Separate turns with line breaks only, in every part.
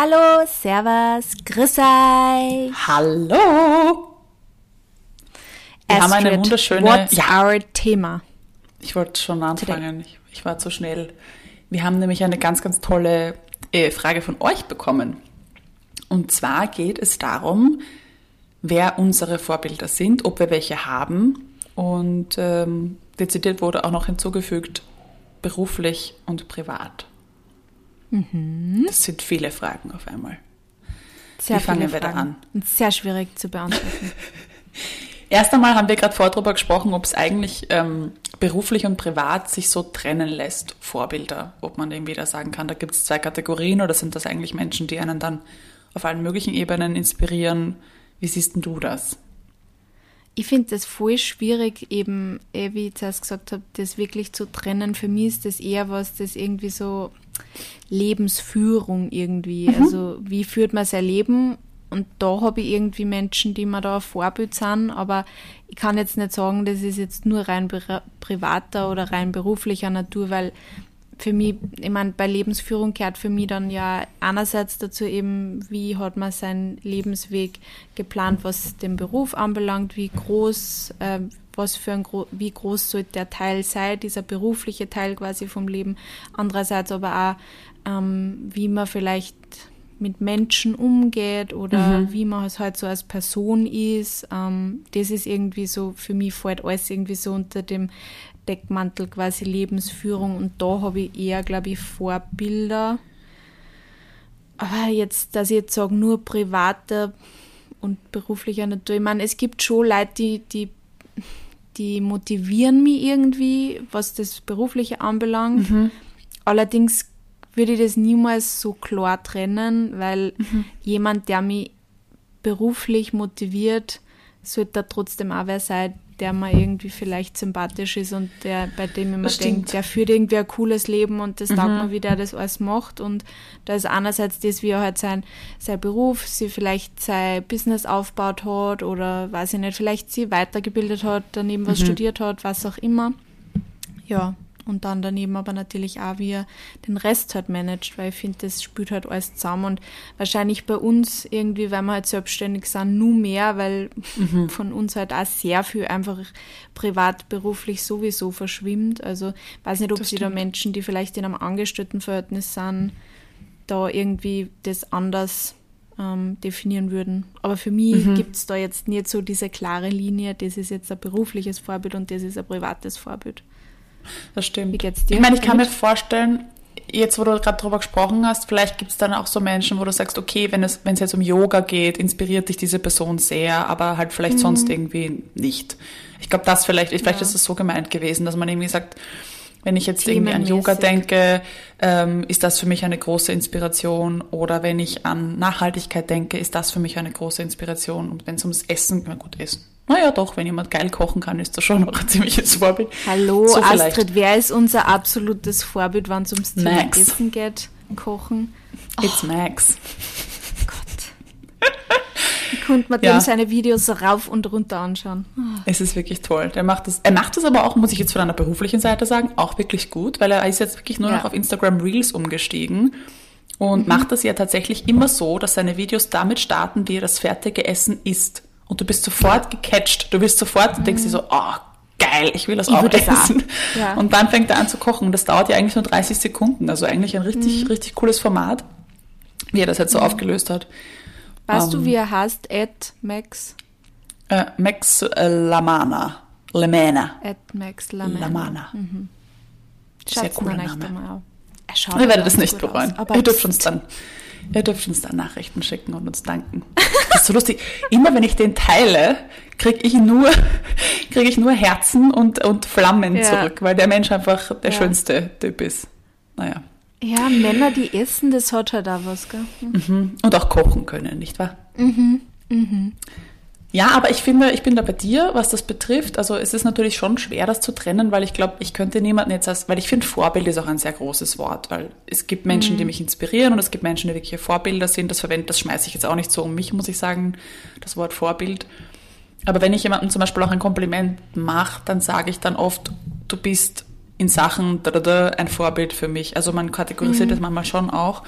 Hallo, Servus, grüß euch.
Hallo. Wir haben eine
Astrid,
wunderschöne.
What's
Ja,
our Thema?
ich wollte schon anfangen. Ich, ich war zu schnell. Wir haben nämlich eine ganz, ganz tolle äh, Frage von euch bekommen. Und zwar geht es darum, wer unsere Vorbilder sind, ob wir welche haben. Und ähm, dezidiert wurde auch noch hinzugefügt, beruflich und privat. Das sind viele Fragen auf einmal.
Sehr
Wie fangen wir da an?
Sehr schwierig zu beantworten.
Erst einmal haben wir gerade vorher darüber gesprochen, ob es eigentlich ähm, beruflich und privat sich so trennen lässt, Vorbilder. Ob man irgendwie da sagen kann, da gibt es zwei Kategorien oder sind das eigentlich Menschen, die einen dann auf allen möglichen Ebenen inspirieren? Wie siehst denn du das?
Ich finde das voll schwierig, eben, eh, wie ich zuerst gesagt habe, das wirklich zu trennen. Für mich ist das eher was, das irgendwie so Lebensführung irgendwie. Also, wie führt man sein Leben? Und da habe ich irgendwie Menschen, die mir da ein Vorbild sind, aber ich kann jetzt nicht sagen, das ist jetzt nur rein pri- privater oder rein beruflicher Natur, weil für mich, ich meine, bei Lebensführung gehört für mich dann ja einerseits dazu eben, wie hat man seinen Lebensweg geplant, was den Beruf anbelangt, wie groß, äh, was für ein, wie groß sollte der Teil sein, dieser berufliche Teil quasi vom Leben. Andererseits aber auch, ähm, wie man vielleicht mit Menschen umgeht oder wie man es halt so als Person ist. Ähm, das ist irgendwie so, für mich fällt alles irgendwie so unter dem Deckmantel quasi Lebensführung und da habe ich eher, glaube ich, Vorbilder. Aber jetzt, dass ich jetzt sage, nur privater und beruflicher Natur. Ich meine, es gibt schon Leute, die, die, die motivieren mich irgendwie, was das Berufliche anbelangt. Allerdings würde ich das niemals so klar trennen, weil jemand, der mich beruflich motiviert, sollte da trotzdem auch wer sein, der mir irgendwie vielleicht sympathisch ist und der, bei dem
Das
denke,
stimmt.
der führt irgendwie ein cooles Leben und das taugt mir, wie der das alles macht. Und da ist einerseits das, wie er halt sein, sein Beruf, sie vielleicht sein Business aufgebaut hat oder weiß ich nicht, vielleicht sie weitergebildet hat, daneben was studiert hat, was auch immer. Ja, und dann daneben aber natürlich auch, wie er den Rest halt managt, weil ich finde, das spielt halt alles zusammen und wahrscheinlich bei uns irgendwie, weil wir halt selbstständig sind, nur mehr, weil von uns halt auch sehr viel einfach privat, beruflich sowieso verschwimmt. Also weiß nicht, ob
Das
sie da. Menschen, die vielleicht in einem Angestelltenverhältnis sind, da irgendwie das anders ähm, definieren würden. Aber für mich
Mhm.
gibt's da jetzt nicht so diese klare Linie, das ist jetzt ein berufliches Vorbild und das ist ein privates Vorbild.
Das stimmt.
Wie geht's dir
Ich meine, ich kann mir vorstellen, jetzt wo du gerade drüber gesprochen hast, vielleicht gibt es dann auch so Menschen, wo du sagst, okay, wenn es, wenn es jetzt um Yoga geht, inspiriert dich diese Person sehr, aber halt vielleicht
Mhm.
sonst irgendwie nicht. Ich glaube, das vielleicht, vielleicht ist es so gemeint gewesen, dass man irgendwie sagt, wenn ich jetzt irgendwie an Yoga denke, ähm, ist das für mich eine große Inspiration. Oder wenn ich an Nachhaltigkeit denke, ist das für mich eine große Inspiration. Und wenn es ums Essen, na gut, Essen. Naja, doch, wenn jemand geil kochen kann, ist das schon auch ein ziemliches Vorbild.
Hallo
So vielleicht.
Astrid, wer ist unser absolutes Vorbild, wenn es ums Thema
Max.
Essen geht? Kochen.
It's Max.
Gott. Ich konnte mir
Ja.
dem seine Videos rauf und runter anschauen.
Es ist wirklich toll. Der macht das, er macht das aber auch, muss ich jetzt von einer beruflichen Seite sagen, auch wirklich gut, weil er ist jetzt wirklich nur
Ja.
noch auf Instagram Reels umgestiegen und macht das ja tatsächlich immer so, dass seine Videos damit starten, wie er das fertige Essen isst. Und du bist sofort gecatcht. Du bist sofort, denkst dir so, oh, geil, ich will das
Ich
auch
will das auch.
essen.
Ja.
Und dann fängt er an zu kochen. Und das dauert ja eigentlich nur 30 Sekunden. Also eigentlich ein richtig, richtig cooles Format, wie er das jetzt so aufgelöst hat.
Weißt du,
Ähm.
wie er heißt? Ed Max?
Äh, Max äh, Lamana. Lemena.
Ed Max Lamana.
Lamana. Sehr
Schaut's
cooler Name.
auf. Er schaut
Ihr werdet
ganz
es nicht bereuen. ihr dürft uns dann, ihr dürft uns dann Nachrichten schicken und uns danken. Das ist so lustig. Immer wenn ich den teile, kriege ich nur, kriege ich nur Herzen und, und Flammen
Ja.
zurück, weil der Mensch einfach der
Ja.
schönste Typ ist. Naja.
Ja, Männer, die essen, das hat halt auch was, gell?
Mhm. Und auch kochen können, nicht wahr?
Mhm.
Ja, aber ich finde, ich bin da bei dir, was das betrifft. Also es ist natürlich schon schwer, das zu trennen, weil ich glaube, ich könnte niemanden jetzt als, weil ich finde, Vorbild ist auch ein sehr großes Wort, weil es gibt Menschen, die mich inspirieren und es gibt Menschen, die wirklich Vorbilder sind. Das verwende, das schmeiße ich jetzt auch nicht so um mich, muss ich sagen, das Wort Vorbild. Aber wenn ich jemandem zum Beispiel auch ein Kompliment mache, dann sage ich dann oft, du bist in Sachen da, da, da, ein Vorbild für mich. Also man kategorisiert das manchmal schon auch.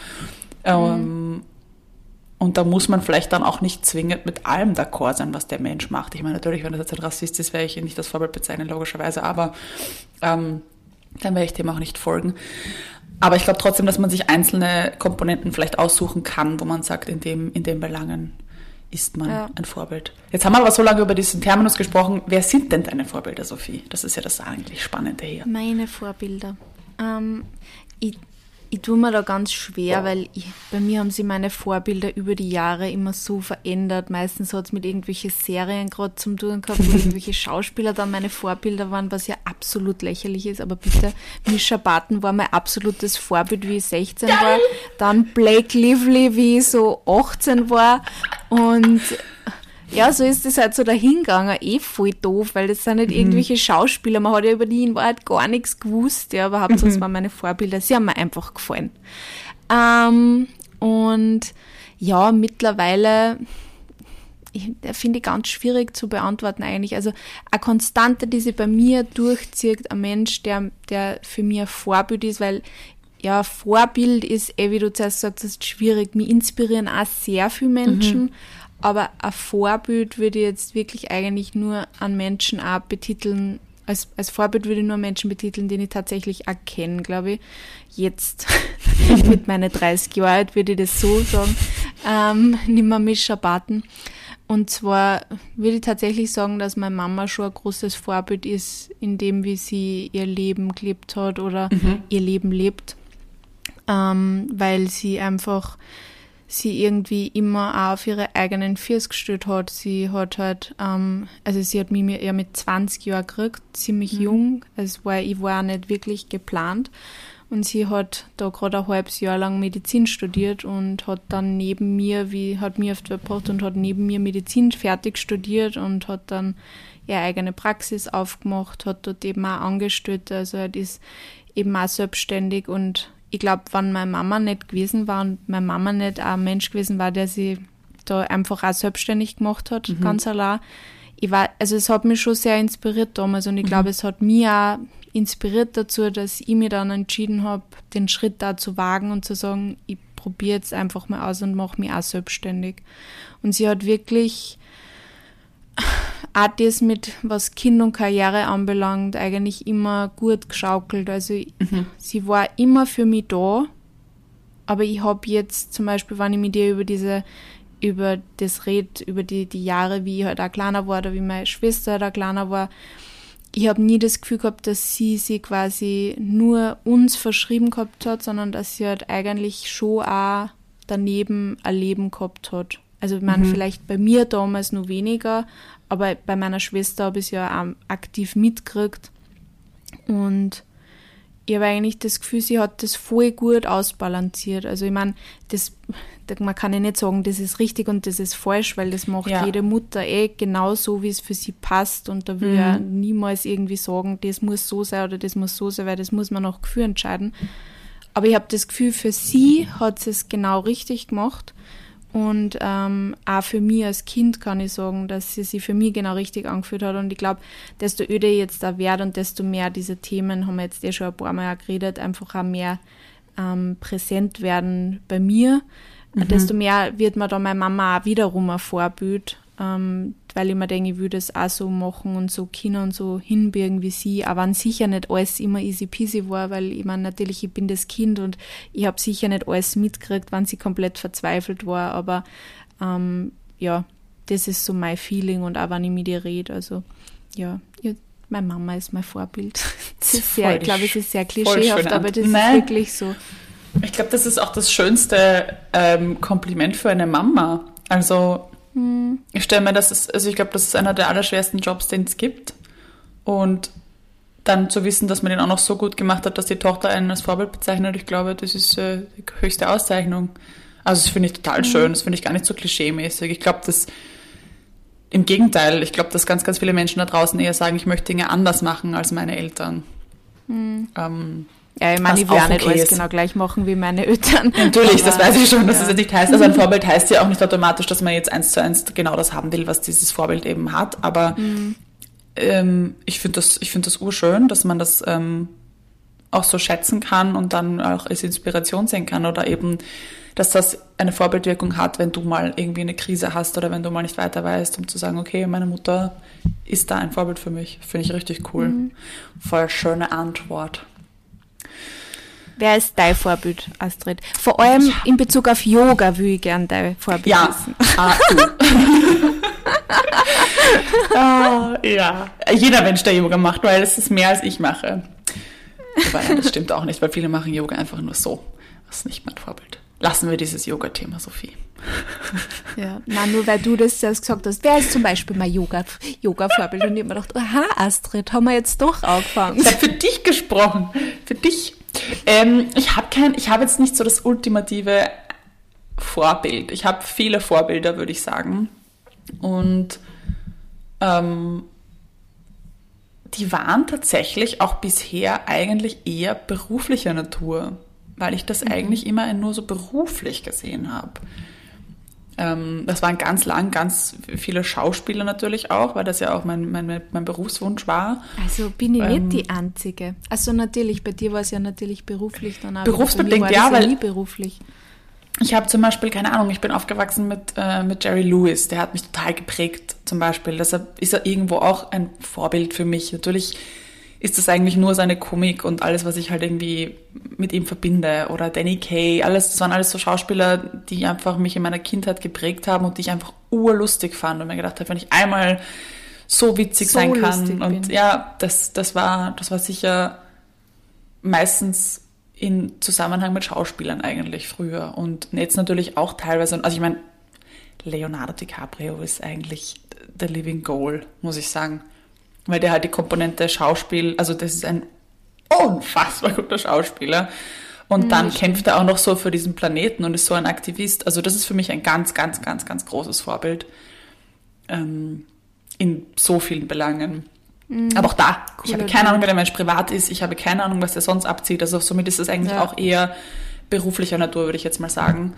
Ähm, Und da muss man vielleicht dann auch nicht zwingend mit allem d'accord sein, was der Mensch macht. Ich meine, natürlich, wenn das jetzt ein Rassist ist, werde ich ihn nicht als Vorbild bezeichnen, logischerweise, aber ähm, dann werde ich dem auch nicht folgen. Aber ich glaube trotzdem, dass man sich einzelne Komponenten vielleicht aussuchen kann, wo man sagt, in dem, in den Belangen ist man ja. ein Vorbild. Jetzt haben wir aber so lange über diesen Terminus gesprochen. Wer sind denn deine Vorbilder, Sophie? Das ist ja das eigentlich Spannende hier.
Meine Vorbilder. Ähm, ich ich tue mir da ganz schwer, weil ich, bei mir haben sich meine Vorbilder über die Jahre immer so verändert. Meistens hat es mit irgendwelchen Serien gerade zum tun gehabt, wo irgendwelche Schauspieler dann meine Vorbilder waren, was ja absolut lächerlich ist. Aber bitte, Misha Barton war mein absolutes Vorbild, wie ich 16 war. Dann Blake Lively, wie ich so 18 war. Und ja, so ist es halt so dahingegangen. Eh voll doof, weil das sind nicht mhm. irgendwelche Schauspieler. Man hat ja über die in Wahrheit gar nichts gewusst, ja, aber hauptsächlich mhm. waren meine Vorbilder. Sie haben mir einfach gefallen. Ähm, und ja, mittlerweile finde ich ganz schwierig zu beantworten eigentlich. Also eine Konstante, die sich bei mir durchzieht, ein Mensch, der, der für mich ein Vorbild ist, weil ja, Vorbild ist, eh, wie du zuerst sagst, ist schwierig. Mich inspirieren auch sehr viele Menschen. Mhm. Aber ein Vorbild würde ich jetzt wirklich eigentlich nur an Menschen auch betiteln, als, als Vorbild würde ich nur Menschen betiteln, den ich tatsächlich erkenne, glaube ich. Jetzt mit meinen 30 Jahren alt würde ich das so sagen. Ähm, nimmer Mischa Baten. Und zwar würde ich tatsächlich sagen, dass meine Mama schon ein großes Vorbild ist, in dem, wie sie ihr Leben gelebt hat oder mhm. ihr Leben lebt. Ähm, weil sie einfach sie irgendwie immer auch auf ihre eigenen Füße gestellt hat. Sie hat halt, ähm, also sie hat mich ja mit 20 Jahren gekriegt, ziemlich mhm. jung. Es war, ich war nicht wirklich geplant. Und sie hat da gerade ein halbes Jahr lang Medizin studiert und hat dann neben mir, wie hat mir auf der gebracht und hat neben mir Medizin fertig studiert und hat dann ihre eigene Praxis aufgemacht, hat dort eben auch angestellt, also halt ist eben auch selbstständig und ich glaube, wenn meine Mama nicht gewesen war und meine Mama nicht ein Mensch gewesen war, der sie da einfach auch selbstständig gemacht hat, mhm. ganz allein. Ich war, also es hat mich schon sehr inspiriert damals und ich glaube, mhm. es hat mich auch inspiriert dazu, dass ich mir dann entschieden habe, den Schritt da zu wagen und zu sagen, ich probiere jetzt einfach mal aus und mache mich auch selbstständig. Und sie hat wirklich auch das mit, was Kind und Karriere anbelangt, eigentlich immer gut geschaukelt. Also mhm. sie war immer für mich da, aber ich habe jetzt zum Beispiel, wenn ich mit ihr über diese über das red, über die, die Jahre, wie ich halt auch kleiner war oder wie meine Schwester halt auch kleiner war, ich habe nie das Gefühl gehabt, dass sie sie quasi nur uns verschrieben gehabt hat, sondern dass sie halt eigentlich schon auch daneben ein Leben gehabt hat. Also ich meine, mhm. vielleicht bei mir damals nur weniger, aber bei meiner Schwester habe ich es ja auch aktiv mitgekriegt. Und ich habe eigentlich das Gefühl, sie hat das voll gut ausbalanciert. Also ich meine, das, man kann ja nicht sagen, das ist richtig und das ist falsch, weil das macht ja. jede Mutter eh genau so, wie es für sie passt. Und da will mhm. ja niemals irgendwie sagen, das muss so sein oder das muss so sein, weil das muss man nach Gefühl entscheiden. Aber ich habe das Gefühl, für sie hat sie es genau richtig gemacht. Und ähm, auch für mich als Kind kann ich sagen, dass sie sich für mich genau richtig angefühlt hat. Und ich glaube, desto öder ich jetzt da werde und desto mehr diese Themen, haben wir jetzt eh schon ein paar Mal geredet, einfach auch mehr ähm, präsent werden bei mir, mhm. desto mehr wird mir da meine Mama auch wiederum ein Vorbild ähm, weil ich mir denke, ich würde es auch so machen und so Kinder und so hinbirgen wie sie, aber wenn sicher nicht alles immer easy peasy war, weil ich meine, natürlich, ich bin das Kind und ich habe sicher nicht alles mitgekriegt, wenn sie komplett verzweifelt war, aber ähm, ja, das ist so mein Feeling und auch wenn ich mit ihr rede, also ja, ja meine Mama ist mein Vorbild. Das ist sehr, ich glaube, es ist sehr klischeehaft, aber das Nein. ist wirklich so.
Ich glaube, das ist auch das schönste ähm, Kompliment für eine Mama. Also hm. Ich stelle mir das, ist, also ich glaube, das ist einer der allerschwersten Jobs, den es gibt. Und dann zu wissen, dass man den auch noch so gut gemacht hat, dass die Tochter einen als Vorbild bezeichnet, ich glaube, das ist äh, die höchste Auszeichnung. Also das finde ich total mhm. schön, das finde ich gar nicht so klischee-mäßig. Ich glaube, dass im Gegenteil, ich glaube, dass ganz, ganz viele Menschen da draußen eher sagen, ich möchte Dinge anders machen als meine Eltern.
Mhm. Ähm, ja, ich meine, ich will auch nicht okay alles ist. genau gleich machen wie meine Eltern.
Natürlich, das weiß ich schon, dass ja. das nicht heißt. Also ein Vorbild heißt ja auch nicht automatisch, dass man jetzt eins zu eins genau das haben will, was dieses Vorbild eben hat. Aber mhm. ähm, ich finde das, ich finde das urschön, dass man das ähm, auch so schätzen kann und dann auch als Inspiration sehen kann oder eben dass das eine Vorbildwirkung hat, wenn du mal irgendwie eine Krise hast oder wenn du mal nicht weiter weißt, um zu sagen, okay, meine Mutter ist da ein Vorbild für mich. Finde ich richtig cool. Mhm. Voll schöne Antwort.
Wer ist dein Vorbild, Astrid? Vor allem ja. in Bezug auf Yoga will ich gerne dein Vorbild ja. wissen. Ah,
ah, ja, jeder Mensch, der Yoga macht, weil es ist mehr als ich mache. Aber nein, das stimmt auch nicht, weil viele machen Yoga einfach nur so. Das ist nicht mein Vorbild. Lassen wir dieses Yoga-Thema, Sophie.
Ja, na, nur weil du das jetzt gesagt hast. Wer ist zum Beispiel mein Yoga-Vorbild? Yoga und ich habe mir gedacht, aha, Astrid, haben wir jetzt doch angefangen.
Ich habe für dich gesprochen. Für dich. Ähm, ich habe kein, ich habe jetzt nicht so das ultimative Vorbild. Ich habe viele Vorbilder, würde ich sagen. Und ähm, die waren tatsächlich auch bisher eigentlich eher beruflicher Natur, weil ich das mhm. eigentlich immer nur so beruflich gesehen habe. Ähm, das waren ganz lang ganz viele Schauspieler natürlich auch, weil das ja auch mein, mein, mein Berufswunsch war.
Also bin ich ähm, nicht die Einzige. Also natürlich, bei dir war es ja natürlich beruflich dann auch.
Berufsbedingt, ja, weil
nie beruflich.
Ich habe zum Beispiel, keine Ahnung, ich bin aufgewachsen mit, äh, mit Jerry Lewis, der hat mich total geprägt, zum Beispiel. Deshalb ist er irgendwo auch ein Vorbild für mich. Natürlich ist das eigentlich nur seine Komik und alles, was ich halt irgendwie mit ihm verbinde. Oder Danny Kay, alles, das waren alles so Schauspieler, die einfach mich in meiner Kindheit geprägt haben und die ich einfach urlustig fand und mir gedacht habe, wenn ich einmal so witzig so sein kann. Und bin. ja, das, das war, das war sicher meistens in Zusammenhang mit Schauspielern eigentlich früher. Und jetzt natürlich auch teilweise, also ich meine, Leonardo DiCaprio ist eigentlich the living goal, muss ich sagen weil der halt die Komponente Schauspiel, also das ist ein unfassbar guter Schauspieler. Und dann mhm, kämpft er auch noch so für diesen Planeten und ist so ein Aktivist. Also das ist für mich ein ganz, ganz, ganz, ganz großes Vorbild ähm, in so vielen Belangen. Mhm. Aber auch da, Cooler ich habe keine Ahnung, wer der Mensch privat ist. Ich habe keine Ahnung, was der sonst abzieht. Also somit ist es eigentlich ja. auch eher beruflicher Natur, würde ich jetzt mal sagen.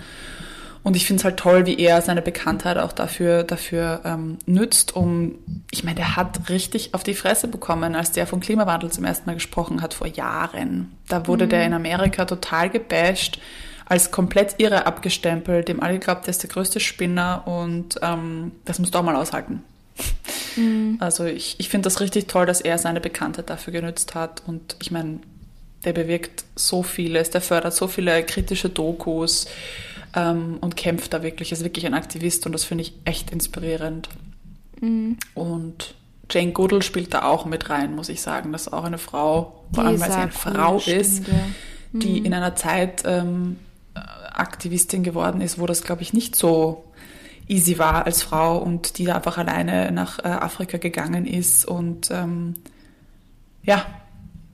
Und ich finde es halt toll, wie er seine Bekanntheit auch dafür, dafür ähm, nützt, um, ich meine, der hat richtig auf die Fresse bekommen, als der vom Klimawandel zum ersten Mal gesprochen hat vor Jahren. Da wurde mhm. der in Amerika total gebasht, als komplett irre abgestempelt, dem alle glaubt, der ist der größte Spinner und ähm, das musst du auch mal aushalten. Mhm. Also ich, ich finde das richtig toll, dass er seine Bekanntheit dafür genützt hat und ich meine, der bewirkt so vieles, der fördert so viele kritische Dokus, ähm, und kämpft da wirklich, ist wirklich ein Aktivist und das finde ich echt inspirierend. Mhm. Und Jane Goodall spielt da auch mit rein, muss ich sagen. Das ist auch eine Frau, vor allem weil sie eine Frau cool, ist, stimmt, ja. die mhm. in einer Zeit ähm, Aktivistin geworden ist, wo das, glaube ich, nicht so easy war als Frau und die da einfach alleine nach äh, Afrika gegangen ist und ähm, ja,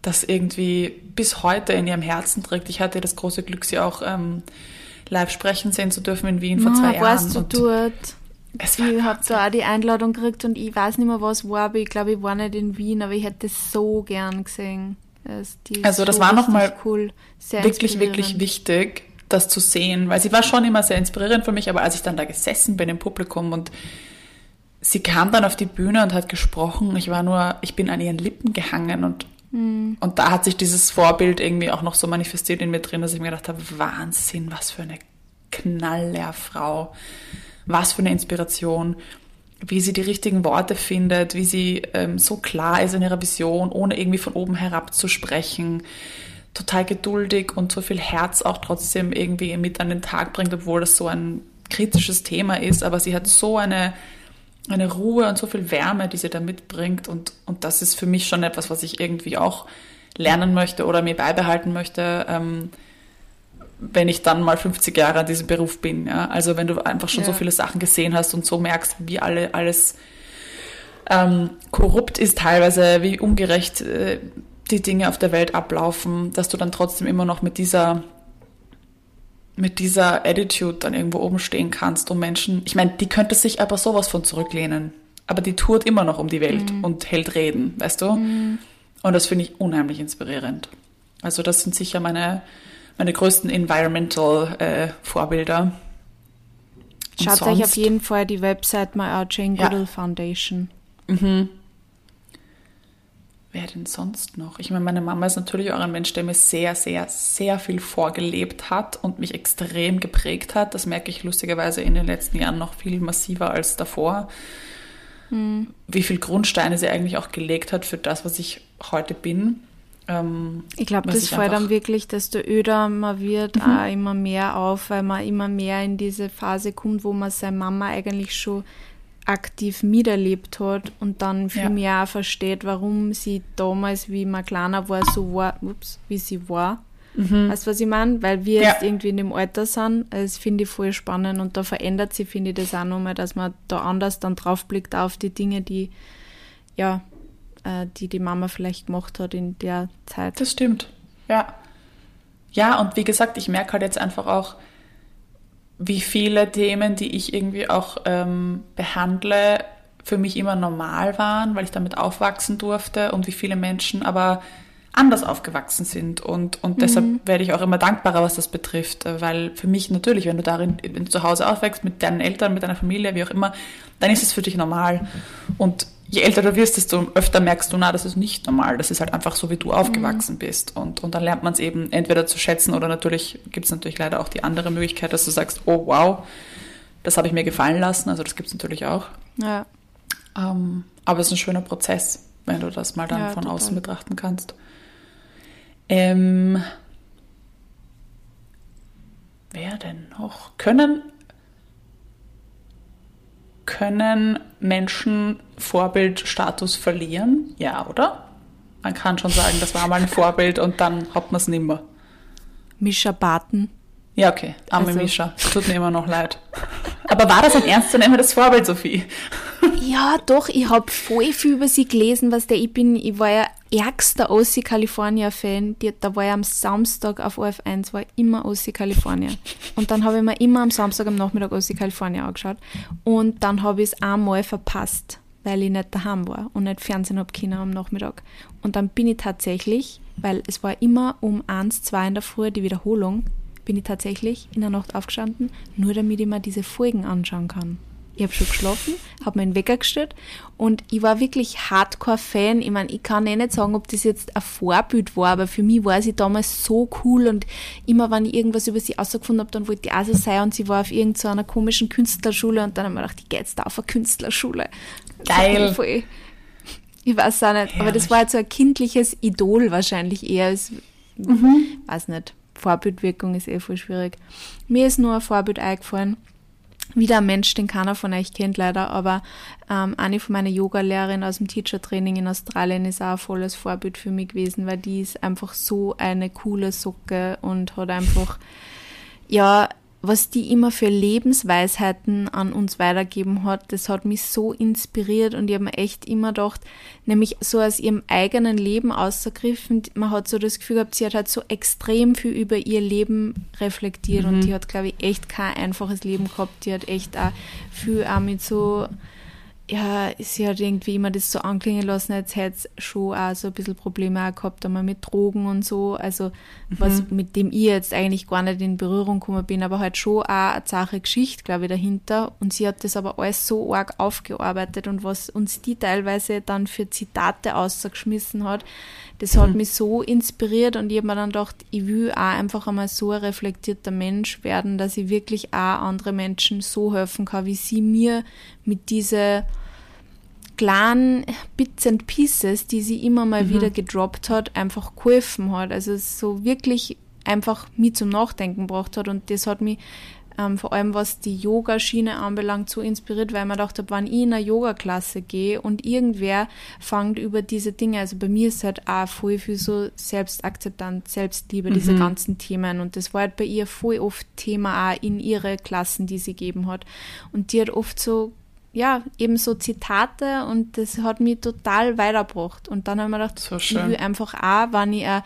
das irgendwie bis heute in ihrem Herzen trägt. Ich hatte das große Glück, sie auch ähm, live sprechen sehen zu dürfen in Wien vor zwei Jahren.
Warst du dort? ich habe da auch die Einladung gekriegt und ich weiß nicht mehr, was war, aber ich glaube, ich war nicht in Wien, aber ich hätte es so gern gesehen.
also das so war nochmal cool, wirklich, wirklich wichtig, das zu sehen, weil sie war schon immer sehr inspirierend für mich, aber als ich dann da gesessen bin im Publikum und sie kam dann auf die Bühne und hat gesprochen, ich war nur, ich bin an ihren Lippen gehangen und Mhm. Und da hat sich dieses Vorbild irgendwie auch noch so manifestiert in mir drin, dass ich mir gedacht habe, Wahnsinn, was für eine Knallerfrau, was für eine Inspiration, wie sie die richtigen Worte findet, wie sie ähm, so klar ist in ihrer Vision, ohne irgendwie von oben herab zu sprechen, total geduldig und so viel Herz auch trotzdem irgendwie mit an den Tag bringt, obwohl das so ein kritisches Thema ist, aber sie hat so eine eine Ruhe und so viel Wärme, die sie da mitbringt. Und, und das ist für mich schon etwas, was ich irgendwie auch lernen möchte oder mir beibehalten möchte, ähm, wenn ich dann mal 50 Jahre an diesem Beruf bin. Ja? Also wenn du einfach schon ja. so viele Sachen gesehen hast und so merkst, wie alle, alles ähm, korrupt ist teilweise, wie ungerecht äh, die Dinge auf der Welt ablaufen, dass du dann trotzdem immer noch mit dieser mit dieser Attitude dann irgendwo oben stehen kannst und Menschen, ich meine, die könnte sich aber sowas von zurücklehnen, aber die tourt immer noch um die Welt mhm. und hält Reden, weißt du? Mhm. Und das finde ich unheimlich inspirierend. Also das sind sicher meine, meine größten Environmental-Vorbilder.
Äh, Schaut euch auf jeden Fall die Website My Goodall ja. Foundation. Mhm.
Denn sonst noch? Ich meine, meine Mama ist natürlich auch ein Mensch, der mir sehr, sehr, sehr viel vorgelebt hat und mich extrem geprägt hat. Das merke ich lustigerweise in den letzten Jahren noch viel massiver als davor. Mhm. Wie viel Grundsteine sie eigentlich auch gelegt hat für das, was ich heute bin.
Ähm, ich glaube, das fällt dann wirklich, desto öder man wird, mhm. auch immer mehr auf, weil man immer mehr in diese Phase kommt, wo man seine Mama eigentlich schon aktiv miterlebt hat und dann viel ja. mehr versteht, warum sie damals, wie man kleiner war, so war, ups, wie sie war. Mhm. Weißt du, was ich meine? Weil wir ja. jetzt irgendwie in dem Alter sind. Das finde ich voll spannend und da verändert sich, finde ich, das auch nochmal, dass man da anders dann draufblickt auf die Dinge, die, ja, äh, die die Mama vielleicht gemacht hat in der Zeit.
Das stimmt, ja. Ja, und wie gesagt, ich merke halt jetzt einfach auch, wie viele Themen, die ich irgendwie auch ähm, behandle, für mich immer normal waren, weil ich damit aufwachsen durfte und wie viele Menschen aber anders aufgewachsen sind. Und, und mhm. deshalb werde ich auch immer dankbarer, was das betrifft. Weil für mich natürlich, wenn du darin, wenn du zu Hause aufwächst, mit deinen Eltern, mit deiner Familie, wie auch immer, dann ist es für dich normal. Und je älter du wirst, desto öfter merkst du, na, das ist nicht normal. Das ist halt einfach so, wie du aufgewachsen mhm. bist. Und, und dann lernt man es eben entweder zu schätzen oder natürlich gibt es natürlich leider auch die andere Möglichkeit, dass du sagst, oh wow, das habe ich mir gefallen lassen. Also das gibt es natürlich auch. Ja. Ähm, aber es ist ein schöner Prozess, wenn du das mal dann ja, von total. außen betrachten kannst. Ähm, wer denn noch? Können können Menschen Vorbildstatus verlieren? Ja, oder? Man kann schon sagen, das war mal ein Vorbild und dann hat man es nimmer.
Mischa Barton.
Ja, okay. Arme also. Mischa. Tut mir immer noch leid. Aber war das ein ernstzunehmendes Vorbild, Sophie?
Ja, doch. Ich habe voll viel über sie gelesen, was der ich bin. Ich war ja ärgster OC California Fan. Die, da war ja am Samstag auf OF1 war immer OC California. Und dann habe ich mir immer am Samstag am Nachmittag OC California angeschaut. Und dann habe ich es einmal verpasst, weil ich nicht daheim war und nicht Fernsehen habe können am Nachmittag. Und dann bin ich tatsächlich, weil es war immer um 1, 2 in der Früh die Wiederholung, bin ich tatsächlich in der Nacht aufgestanden, nur damit ich mir diese Folgen anschauen kann. Ich habe schon geschlafen, habe meinen Wecker gestellt und ich war wirklich Hardcore-Fan. Ich meine, ich kann eh nicht sagen, ob das jetzt ein Vorbild war, aber für mich war sie damals so cool und immer, wenn ich irgendwas über sie ausgefunden habe, dann wollte ich auch so sein und sie war auf irgendeiner so komischen Künstlerschule und dann habe ich mir gedacht, ich gehe jetzt da auf eine Künstlerschule.
Geil. Voll,
ich weiß auch nicht, aber das war jetzt so ein kindliches Idol wahrscheinlich eher. Als, mhm. weiß nicht. Vorbildwirkung ist eh voll schwierig. Mir ist nur ein Vorbild eingefallen. Wieder ein Mensch, den keiner von euch kennt leider, aber ähm, eine von meinen Yoga-Lehrerinnen aus dem Teacher-Training in Australien ist auch ein volles Vorbild für mich gewesen, weil die ist einfach so eine coole Socke und hat einfach, ja, was die immer für Lebensweisheiten an uns weitergeben hat, das hat mich so inspiriert und ich habe mir echt immer gedacht, nämlich so aus ihrem eigenen Leben ausgegriffen, man hat so das Gefühl gehabt, sie hat halt so extrem viel über ihr Leben reflektiert mhm. und die hat, glaube ich, echt kein einfaches Leben gehabt, die hat echt auch viel auch mit so ja, sie hat irgendwie immer das so anklingen lassen, als hätte es schon auch so ein bisschen Probleme auch gehabt, einmal mit Drogen und so. Also, mhm. was mit dem ich jetzt eigentlich gar nicht in Berührung gekommen bin, aber halt schon auch eine zache Geschichte, glaube ich, dahinter. Und sie hat das aber alles so arg aufgearbeitet und was uns die teilweise dann für Zitate ausgeschmissen hat, das hat mhm. mich so inspiriert und ich habe mir dann gedacht, ich will auch einfach einmal so ein reflektierter Mensch werden, dass ich wirklich auch andere Menschen so helfen kann, wie sie mir mit diese kleinen Bits and Pieces, die sie immer mal mhm. wieder gedroppt hat, einfach geholfen hat. Also so wirklich einfach mich zum Nachdenken gebracht hat und das hat mich ähm, vor allem was die Yoga-Schiene anbelangt, so inspiriert, weil man dachte, wann ich in eine Yoga-Klasse gehe und irgendwer fängt über diese Dinge, also bei mir ist halt auch voll viel so Selbstakzeptanz, Selbstliebe, mhm. diese ganzen Themen und das war halt bei ihr voll oft Thema auch in ihre Klassen, die sie gegeben hat und die hat oft so ja, eben so Zitate und das hat mich total weitergebracht. Und dann haben wir gedacht, so ich will einfach auch, wenn ich eine,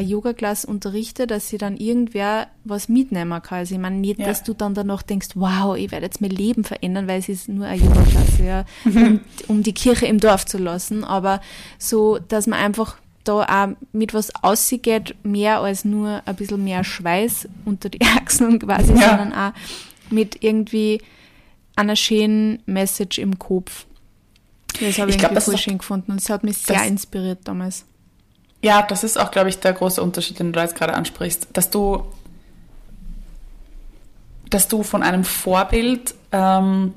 Yoga-Klasse unterrichte, dass sie dann irgendwer was mitnehmen kann. Also ich meine nicht, ja. dass du dann danach denkst, wow, ich werde jetzt mein Leben verändern, weil es ist nur eine Yoga-Klasse, ja, um, um die Kirche im Dorf zu lassen. Aber so, dass man einfach da auch mit was ausgeht, mehr als nur ein bisschen mehr Schweiß unter die Achseln quasi, ja. sondern auch mit irgendwie einer schönen Message im Kopf. Das habe ich, ich glaub, voll schön gefunden und es hat mich sehr inspiriert damals.
Ja, das ist auch, glaube ich, der große Unterschied, den du da jetzt gerade ansprichst, dass du, dass du von einem Vorbild ähm,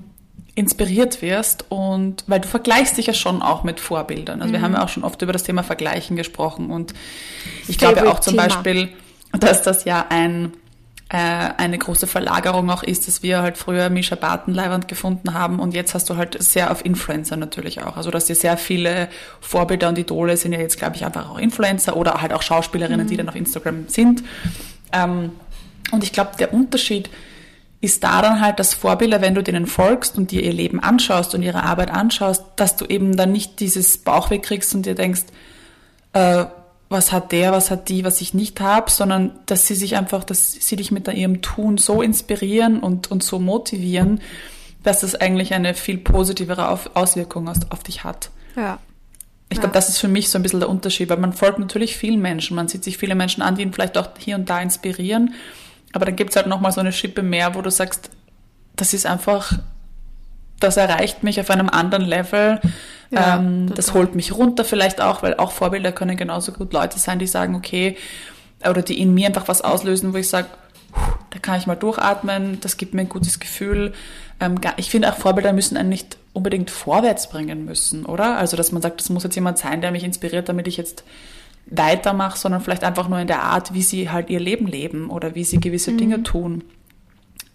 inspiriert wirst und weil du vergleichst dich ja schon auch mit Vorbildern. Also mhm. wir haben ja auch schon oft über das Thema Vergleichen gesprochen und ich Favorite glaube auch zum Thema. Beispiel, dass das ja ein eine große Verlagerung auch ist, dass wir halt früher Misha Barton gefunden haben und jetzt hast du halt sehr auf Influencer natürlich auch. Also dass dir sehr viele Vorbilder und Idole sind ja jetzt, glaube ich, einfach auch Influencer oder halt auch Schauspielerinnen, mhm. die dann auf Instagram sind. Ähm, und ich glaube, der Unterschied ist da dann halt, dass Vorbilder, wenn du denen folgst und dir ihr Leben anschaust und ihre Arbeit anschaust, dass du eben dann nicht dieses Bauchweh kriegst und dir denkst, äh, was hat der, was hat die, was ich nicht habe, sondern dass sie sich einfach, dass sie dich mit ihrem Tun so inspirieren und, und so motivieren, dass das eigentlich eine viel positivere auf, Auswirkung auf, auf dich hat.
Ja.
Ich glaube, das ist für mich so ein bisschen der Unterschied, weil man folgt natürlich vielen Menschen, man sieht sich viele Menschen an, die ihn vielleicht auch hier und da inspirieren, aber dann gibt es halt nochmal so eine Schippe mehr, wo du sagst, das ist einfach das erreicht mich auf einem anderen Level. Ja, ähm, das holt mich runter vielleicht auch, weil auch Vorbilder können genauso gut Leute sein, die sagen, okay, oder die in mir einfach was auslösen, wo ich sage, da kann ich mal durchatmen, das gibt mir ein gutes Gefühl. Ähm, ich finde auch Vorbilder müssen einen nicht unbedingt vorwärts bringen müssen, oder? Also, dass man sagt, das muss jetzt jemand sein, der mich inspiriert, damit ich jetzt weitermache, sondern vielleicht einfach nur in der Art, wie sie halt ihr Leben leben oder wie sie gewisse mhm. Dinge tun.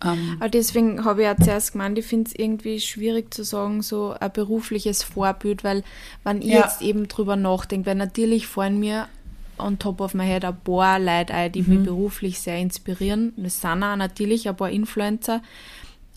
Ähm, Aber deswegen habe ich auch zuerst gemeint, ich finde es irgendwie schwierig zu sagen, so ein berufliches Vorbild, weil wenn ich ja. jetzt eben drüber nachdenke, weil natürlich fallen mir on top of my head ein paar Leute ein, die mhm. mich beruflich sehr inspirieren. Das sind auch natürlich ein paar Influencer.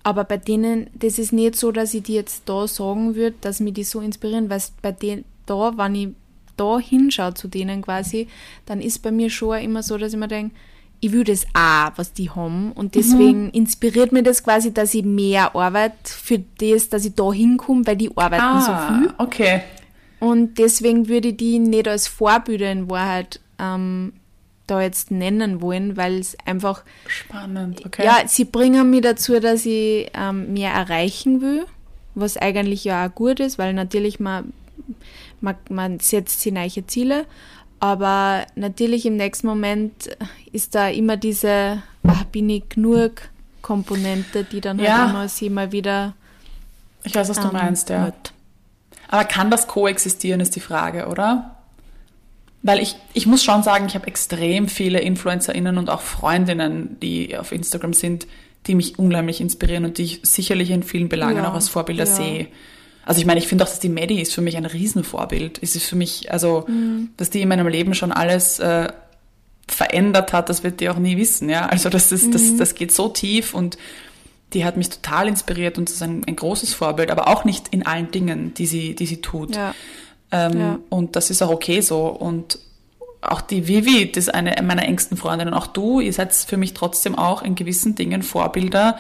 Aber bei denen, das ist nicht so, dass ich die jetzt da sagen würde, dass mich die so inspirieren, weil bei denen, da, wenn ich da hinschaue zu denen quasi, dann ist bei mir schon immer so, dass ich mir denke, ich will das auch, was die haben. Und deswegen mhm. inspiriert mir das quasi, dass ich mehr arbeite für das, dass ich da hinkomme, weil die arbeiten ah, so viel.
okay.
Und deswegen würde ich die nicht als Vorbilder in Wahrheit ähm, da jetzt nennen wollen, weil es einfach.
Spannend, okay.
Ja, sie bringen mich dazu, dass ich ähm, mehr erreichen will, was eigentlich ja auch gut ist, weil natürlich man, man, man setzt sich neue Ziele aber natürlich im nächsten Moment ist da immer diese, ach, bin ich genug Komponente, die dann halt ja. immer sie mal wieder.
Ich weiß, was ähm, du meinst, ja. Wird. Aber kann das koexistieren, ist die Frage, oder? Weil ich, ich muss schon sagen, ich habe extrem viele InfluencerInnen und auch Freundinnen, die auf Instagram sind, die mich unglaublich inspirieren und die ich sicherlich in vielen Belangen ja, auch als Vorbilder ja. sehe. Also ich meine, ich finde auch, dass die Maddie ist für mich ein Riesenvorbild. Es ist für mich, also, mhm. dass die in meinem Leben schon alles äh, verändert hat, das wird die auch nie wissen, ja. Also das ist, mhm. das, das geht so tief und die hat mich total inspiriert und ist ein, ein großes Vorbild, aber auch nicht in allen Dingen, die sie, die sie tut. Ja. Ähm, ja. Und das ist auch okay so. Und auch die Vivi, das ist eine meiner engsten Freundinnen, auch du, ihr seid für mich trotzdem auch in gewissen Dingen Vorbilder,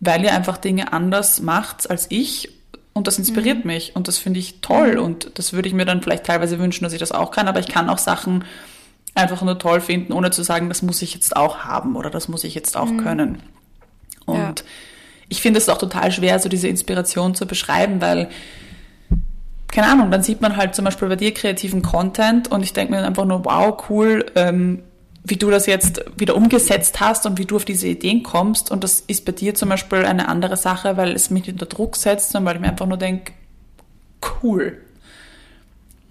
weil ihr einfach Dinge anders macht als ich und das inspiriert mhm. mich und das finde ich toll mhm. und das würde ich mir dann vielleicht teilweise wünschen, dass ich das auch kann, aber ich kann auch Sachen einfach nur toll finden, ohne zu sagen, das muss ich jetzt auch haben oder das muss ich jetzt auch mhm. können. Und ja. ich finde es auch total schwer, so diese Inspiration zu beschreiben, weil keine Ahnung, dann sieht man halt zum Beispiel bei dir kreativen Content und ich denke mir einfach nur, wow, cool, ähm, wie du das jetzt wieder umgesetzt hast und wie du auf diese Ideen kommst. Und das ist bei dir zum Beispiel eine andere Sache, weil es mich unter Druck setzt und weil ich mir einfach nur denke, cool.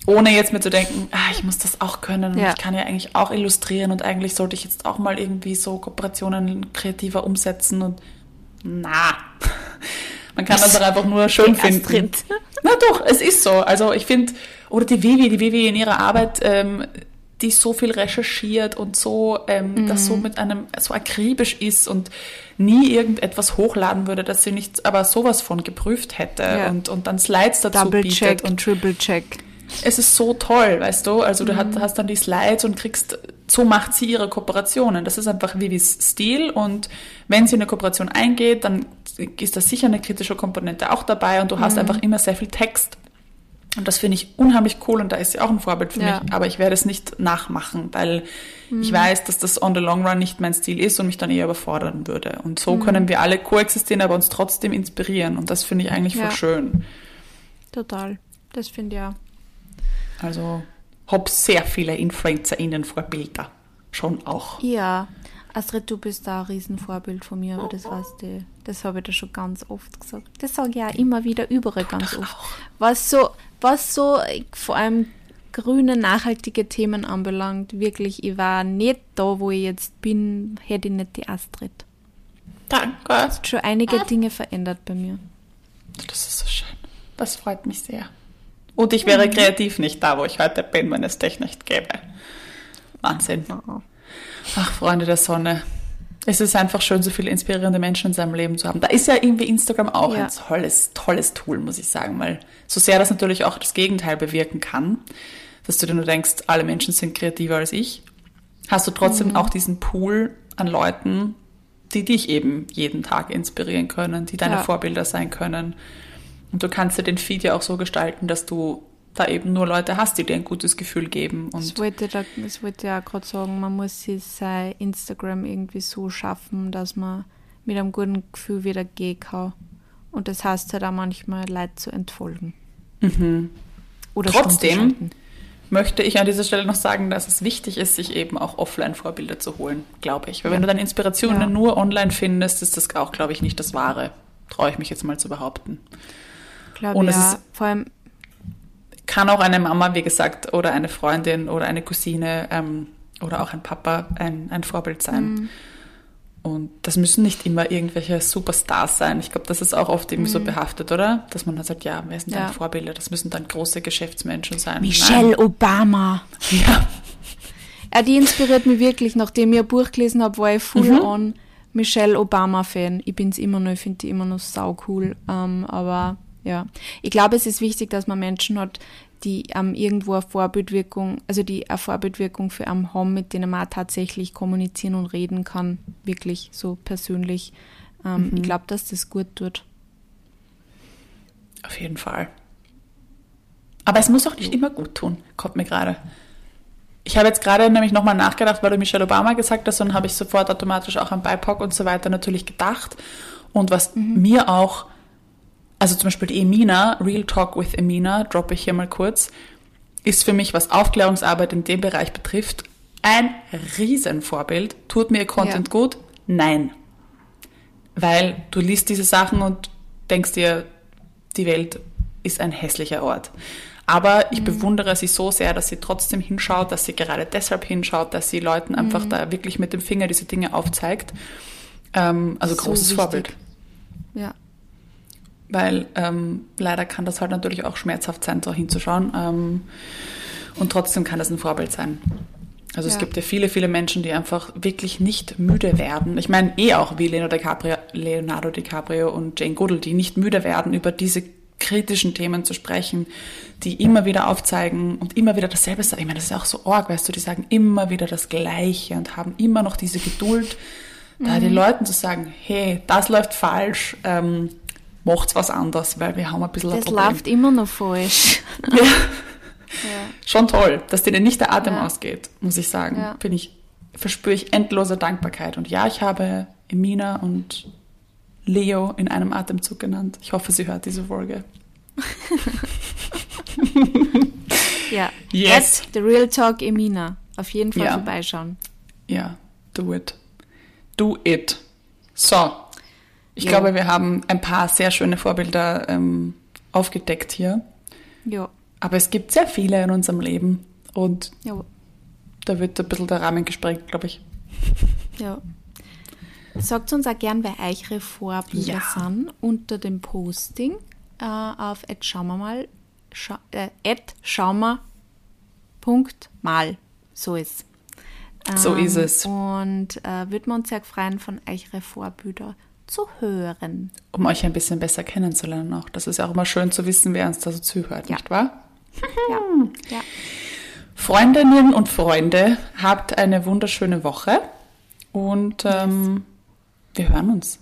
Ohne jetzt mir zu denken, ah, ich muss das auch können und ja. ich kann ja eigentlich auch illustrieren und eigentlich sollte ich jetzt auch mal irgendwie so Kooperationen kreativer umsetzen und na, man kann das auch einfach nur schön finden. Na doch, es ist so. Also ich finde, oder die Vivi, die Vivi in ihrer Arbeit, ähm, die so viel recherchiert und so, ähm, mhm. das so mit einem, so akribisch ist und nie irgendetwas hochladen würde, dass sie nicht aber sowas von geprüft hätte ja. und, und dann Slides dazu
Double
bietet.
Check und Triple Check.
Es ist so toll, weißt du? Also du mhm. hast dann die Slides und kriegst, so macht sie ihre Kooperationen. Das ist einfach Vivis Stil und wenn sie eine Kooperation eingeht, dann ist da sicher eine kritische Komponente auch dabei und du hast mhm. einfach immer sehr viel Text und das finde ich unheimlich cool und da ist sie auch ein Vorbild für ja. mich. Aber ich werde es nicht nachmachen, weil mhm. ich weiß, dass das on the long run nicht mein Stil ist und mich dann eher überfordern würde. Und so mhm. können wir alle koexistieren, aber uns trotzdem inspirieren. Und das finde ich eigentlich ja. voll schön.
total. Das finde ich auch.
Also habe sehr viele InfluencerInnen Vorbilder. Schon auch.
Ja, Astrid, du bist da ein Riesenvorbild von mir, aber das weißt du, das habe ich dir schon ganz oft gesagt. Das sage ich auch immer wieder überall ganz oft. Was so, was so vor allem grüne, nachhaltige Themen anbelangt, wirklich, ich war nicht da, wo ich jetzt bin, hätte ich nicht die Astrid.
Danke.
Es hat schon einige Dinge verändert bei mir.
Das ist so schön. Das freut mich sehr. Und ich wäre mhm. kreativ nicht da, wo ich heute bin, wenn es dich nicht gäbe. Wahnsinn. Ach, Freunde der Sonne. Es ist einfach schön, so viele inspirierende Menschen in seinem Leben zu haben. Da ist ja irgendwie Instagram auch ja. ein tolles, tolles Tool, muss ich sagen, weil so sehr das natürlich auch das Gegenteil bewirken kann, dass du dir nur denkst, alle Menschen sind kreativer als ich, hast du trotzdem mhm. auch diesen Pool an Leuten, die dich eben jeden Tag inspirieren können, die deine ja. Vorbilder sein können. Und du kannst dir den Feed ja auch so gestalten, dass du da eben nur Leute hast, die dir ein gutes Gefühl geben. Und
das wollte, da, das wollte ich auch gerade sagen, man muss sich sein Instagram irgendwie so schaffen, dass man mit einem guten Gefühl wieder gehen kann. Und das heißt halt auch manchmal Leid zu entfolgen.
Mhm. Oder Trotzdem möchte ich an dieser Stelle noch sagen, dass es wichtig ist, sich eben auch Offline-Vorbilder zu holen, glaube ich. Weil ja. wenn du deine Inspirationen ja. nur online findest, ist das auch, glaube ich, nicht das Wahre. Traue ich mich jetzt mal zu behaupten.
Glaube Und ja. Vor allem
kann auch eine Mama, wie gesagt, oder eine Freundin oder eine Cousine ähm, oder auch ein Papa ein, ein Vorbild sein. Mhm. Und das müssen nicht immer irgendwelche Superstars sein. Ich glaube, das ist auch oft irgendwie mhm. so behaftet, oder? Dass man dann sagt, ja, wer sind ja. deine Vorbilder? Das müssen dann große Geschäftsmenschen sein.
Michelle Nein. Obama.
Ja.
Ja, die inspiriert mich wirklich. Nachdem ich ein Buch gelesen habe, war ich full mhm. on Michelle Obama-Fan. Ich bin es immer noch, ich finde die immer noch sau cool. Ähm, aber ja, ich glaube, es ist wichtig, dass man Menschen hat, die ähm, irgendwo eine Vorbildwirkung, also die eine Vorbildwirkung für einen haben, mit denen man tatsächlich kommunizieren und reden kann, wirklich so persönlich. Ähm, mhm. Ich glaube, dass das gut tut.
Auf jeden Fall. Aber es muss auch nicht immer gut tun, kommt mir gerade. Ich habe jetzt gerade nämlich nochmal nachgedacht, weil du Michelle Obama gesagt hast, und habe ich sofort automatisch auch an BIPOC und so weiter natürlich gedacht. Und was mhm. mir auch also zum Beispiel die Emina, Real Talk with Emina, droppe ich hier mal kurz, ist für mich, was Aufklärungsarbeit in dem Bereich betrifft, ein Riesenvorbild. Tut mir ihr Content ja. gut? Nein. Weil du liest diese Sachen und denkst dir, die Welt ist ein hässlicher Ort. Aber ich mhm. bewundere sie so sehr, dass sie trotzdem hinschaut, dass sie gerade deshalb hinschaut, dass sie Leuten einfach mhm. da wirklich mit dem Finger diese Dinge aufzeigt. Ähm, also so großes wichtig. Vorbild.
Ja
weil ähm, leider kann das halt natürlich auch schmerzhaft sein, da hinzuschauen. Ähm, und trotzdem kann das ein Vorbild sein. Also ja. es gibt ja viele, viele Menschen, die einfach wirklich nicht müde werden. Ich meine eh auch wie Leonardo DiCaprio, Leonardo DiCaprio und Jane Goodall, die nicht müde werden, über diese kritischen Themen zu sprechen, die immer wieder aufzeigen und immer wieder dasselbe sagen. Ich meine, das ist auch so arg, weißt du, die sagen immer wieder das Gleiche und haben immer noch diese Geduld, mhm. da den Leuten zu sagen, hey, das läuft falsch, ähm, macht was anderes, weil wir haben ein bisschen
Das läuft immer noch falsch.
ja. ja. Schon toll, dass denen nicht der Atem ja. ausgeht, muss ich sagen. Ja. Bin ich, verspüre ich endlose Dankbarkeit. Und ja, ich habe Emina und Leo in einem Atemzug genannt. Ich hoffe, sie hört diese Folge.
ja. Yes. At the Real Talk Emina. Auf jeden Fall ja. vorbeischauen.
Ja, do it. Do it. So, ich ja. glaube, wir haben ein paar sehr schöne Vorbilder ähm, aufgedeckt hier.
Ja.
Aber es gibt sehr viele in unserem Leben und ja. da wird ein bisschen der Rahmen gesprengt, glaube ich.
Ja. Sagt uns auch gern, wer eure Vorbilder ja. sind unter dem Posting äh, auf schauen wir mal, scha äh, schauen wir Punkt mal. So ist
ähm, So ist es.
Und äh, würden wir uns sehr freuen, von eure Vorbilder zu hören.
Um euch ein bisschen besser kennenzulernen auch. Das ist ja auch immer schön zu wissen, wer uns da so zuhört, ja. nicht wahr?
Ja. ja.
Freundinnen und Freunde, habt eine wunderschöne Woche und ähm, wir hören uns.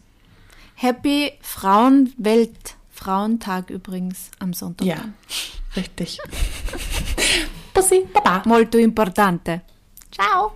Happy Frauenwelt, Frauentag übrigens am Sonntag.
Ja, richtig. Pussy, Baba.
Molto importante. Ciao.